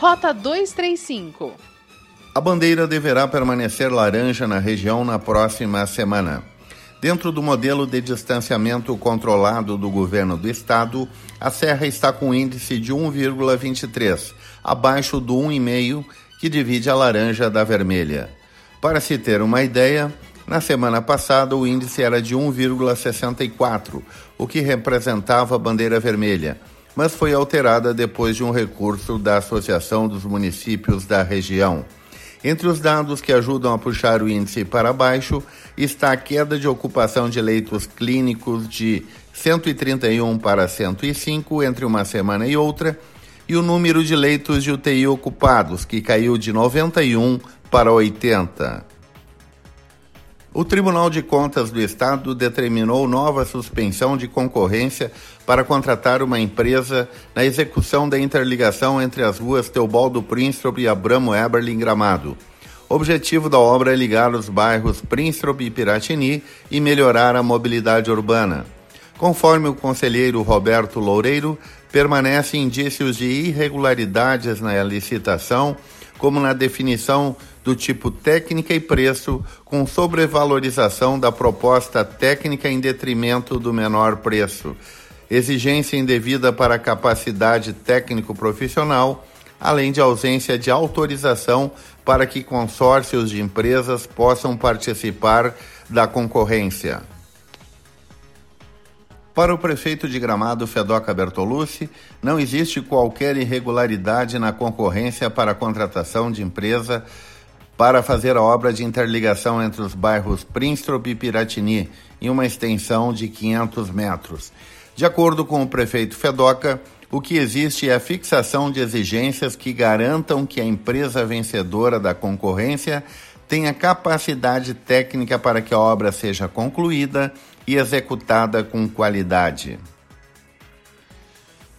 Rota 235. A bandeira deverá permanecer laranja na região na próxima semana. Dentro do modelo de distanciamento controlado do governo do estado, a serra está com índice de 1,23, abaixo do 1,5 que divide a laranja da vermelha. Para se ter uma ideia, na semana passada o índice era de 1,64, o que representava a bandeira vermelha, mas foi alterada depois de um recurso da Associação dos Municípios da região. Entre os dados que ajudam a puxar o índice para baixo está a queda de ocupação de leitos clínicos de 131 para 105 entre uma semana e outra, e o número de leitos de UTI ocupados, que caiu de 91 para 80. O Tribunal de Contas do Estado determinou nova suspensão de concorrência para contratar uma empresa na execução da interligação entre as ruas Teobaldo Príncipe e Abramo Eberlin Gramado. O objetivo da obra é ligar os bairros Príncipe e Piratini e melhorar a mobilidade urbana. Conforme o conselheiro Roberto Loureiro, permanecem indícios de irregularidades na licitação, como na definição do tipo técnica e preço, com sobrevalorização da proposta técnica em detrimento do menor preço, exigência indevida para capacidade técnico-profissional, além de ausência de autorização para que consórcios de empresas possam participar da concorrência. Para o prefeito de Gramado, Fedoca Bertolucci, não existe qualquer irregularidade na concorrência para a contratação de empresa para fazer a obra de interligação entre os bairros Prinstrop e Piratini, em uma extensão de 500 metros. De acordo com o prefeito Fedoca, o que existe é a fixação de exigências que garantam que a empresa vencedora da concorrência tenha capacidade técnica para que a obra seja concluída e executada com qualidade.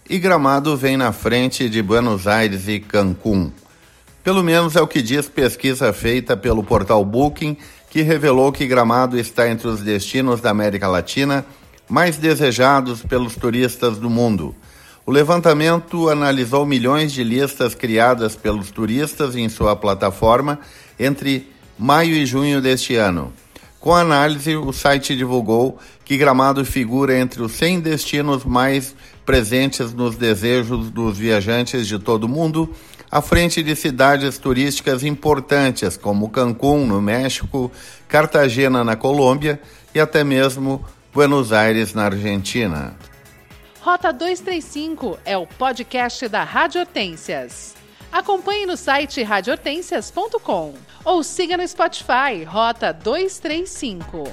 E Gramado vem na frente de Buenos Aires e Cancún. Pelo menos é o que diz pesquisa feita pelo portal Booking, que revelou que Gramado está entre os destinos da América Latina mais desejados pelos turistas do mundo. O levantamento analisou milhões de listas criadas pelos turistas em sua plataforma entre maio e junho deste ano. Com a análise, o site divulgou que Gramado figura entre os 100 destinos mais presentes nos desejos dos viajantes de todo o mundo à frente de cidades turísticas importantes como Cancún, no México, Cartagena, na Colômbia e até mesmo Buenos Aires, na Argentina. Rota 235 é o podcast da Rádio Hortências. Acompanhe no site radiohortências.com ou siga no Spotify Rota 235.